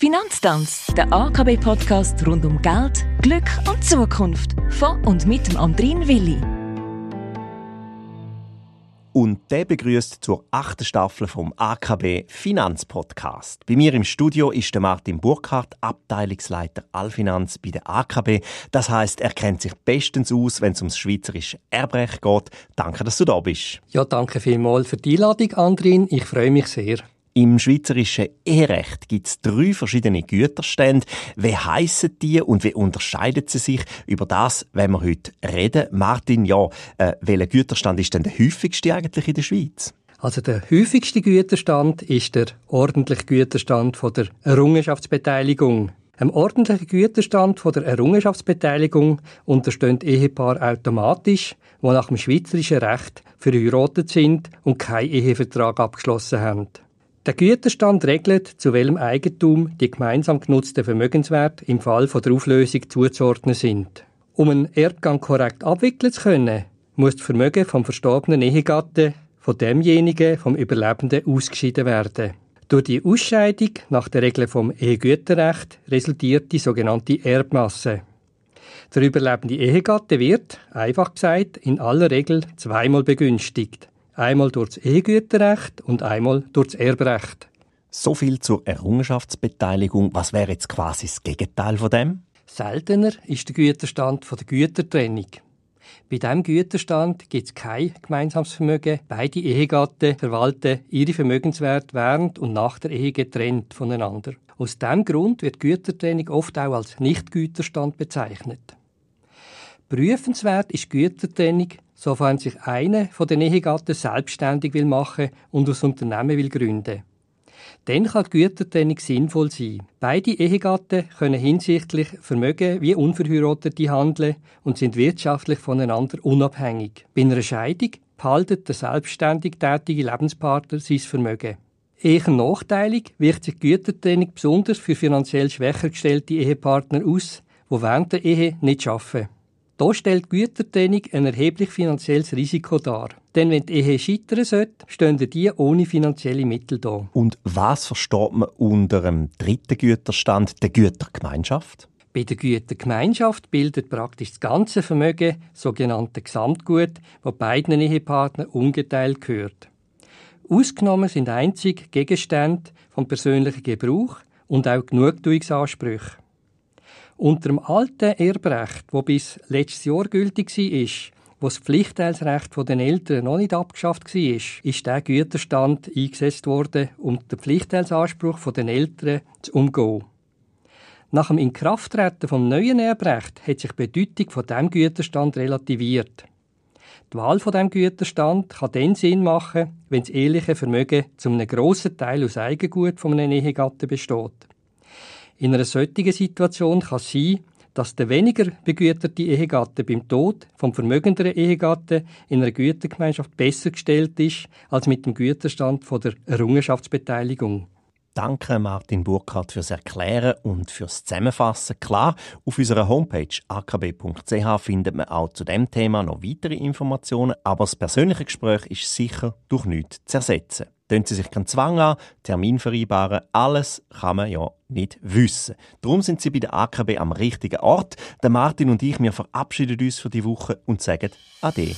Finanztanz, der AKB-Podcast rund um Geld, Glück und Zukunft. Von und mit dem Andrin Willi. Und der begrüßt zur achten Staffel vom AKB Finanzpodcast. Bei mir im Studio ist der Martin Burkhardt, Abteilungsleiter Allfinanz bei der AKB. Das heißt, er kennt sich bestens aus, wenn es ums schweizerische Erbrecht geht. Danke, dass du da bist. Ja, danke vielmals für die Einladung, Andrin. Ich freue mich sehr. Im schweizerischen Eherecht gibt es drei verschiedene Güterstände. Wie heissen die und wie unterscheiden sie sich? Über das wenn wir heute reden. Martin, ja, äh, welcher Güterstand ist denn der häufigste eigentlich in der Schweiz? Also der häufigste Güterstand ist der ordentliche Güterstand von der Errungenschaftsbeteiligung. Ein ordentlicher Güterstand von der Errungenschaftsbeteiligung unterstehen Ehepaar automatisch, die nach dem schweizerischen Recht verheiratet sind und keinen Ehevertrag abgeschlossen haben. Der Güterstand regelt, zu welchem Eigentum die gemeinsam genutzten Vermögenswerte im Fall der Auflösung zuzuordnen sind. Um einen Erbgang korrekt abwickeln zu können, muss das Vermögen vom verstorbenen Ehegatten von demjenigen vom Überlebenden ausgeschieden werden. Durch die Ausscheidung nach der Regel vom Ehegüterrecht resultiert die sogenannte Erbmasse. Der überlebende Ehegatte wird, einfach gesagt, in aller Regel zweimal begünstigt. Einmal durch das Ehegüterrecht und einmal durch das Erbrecht. So viel zur Errungenschaftsbeteiligung. Was wäre jetzt quasi das Gegenteil von dem? Seltener ist der Güterstand von der Gütertrennung. Bei diesem Güterstand gibt es kein gemeinsames Vermögen. Beide Ehegatten verwalten ihre Vermögenswerte während und nach der Ehe getrennt voneinander. Aus diesem Grund wird Gütertrennung oft auch als Nichtgüterstand bezeichnet. Prüfenswert ist Gütertrennung, sofern sich einer von den Ehegatten selbstständig will machen und das Unternehmen will gründen. Dann kann die Gütertrennung sinnvoll sein. Beide Ehegatten können hinsichtlich Vermögen wie Unverheiratete handeln und sind wirtschaftlich voneinander unabhängig. Bei einer Scheidung behaltet der selbstständig tätige Lebenspartner sein Vermögen. Eher nachteilig wirkt sich die Gütertrennung besonders für finanziell schwächer gestellte Ehepartner aus, die während der Ehe nicht arbeiten. Da stellt Gütertrennung ein erhebliches finanzielles Risiko dar. Denn wenn die Ehe scheitern sollte, stehen die ohne finanzielle Mittel da. Und was versteht man unter dem dritten Güterstand, der Gütergemeinschaft? Bei der Gütergemeinschaft bildet praktisch das ganze Vermögen sogenannte Gesamtgut, wo beiden Ehepartnern ungeteilt gehört. Ausgenommen sind einzig Gegenstände vom persönlichen Gebrauch und auch Genugtuungsansprüche. Unter dem alten Erbrecht, wo bis letztes Jahr gültig war, wo das Pflichtteilsrecht den Eltern noch nicht abgeschafft war, ist der Güterstand eingesetzt worden, um den Pflichtteilsanspruch den Eltern zu umgehen. Nach dem Inkrafttreten vom neuen Erbrecht hat sich die Bedeutung von dem Güterstand relativiert. Die Wahl von dem Güterstand kann dann Sinn machen, wenn das eheliche Vermögen zum einem grossen Teil aus Eigengut von einem Ehegatten besteht. In einer solchen Situation kann es sein, dass der weniger begüterte Ehegatte beim Tod vom vermögenderen Ehegatten in einer Gütergemeinschaft besser gestellt ist als mit dem Güterstand von der Errungenschaftsbeteiligung. Danke Martin Burkhardt fürs Erklären und fürs Zusammenfassen. Klar, auf unserer Homepage akb.ch findet man auch zu dem Thema noch weitere Informationen, aber das persönliche Gespräch ist sicher durch nichts zu ersetzen. Tun Sie sich keinen Zwang an, Termin vereinbaren, alles kann man ja nicht wissen. Darum sind Sie bei der AKB am richtigen Ort. Der Martin und ich, wir verabschieden uns für die Woche und sagen Ade.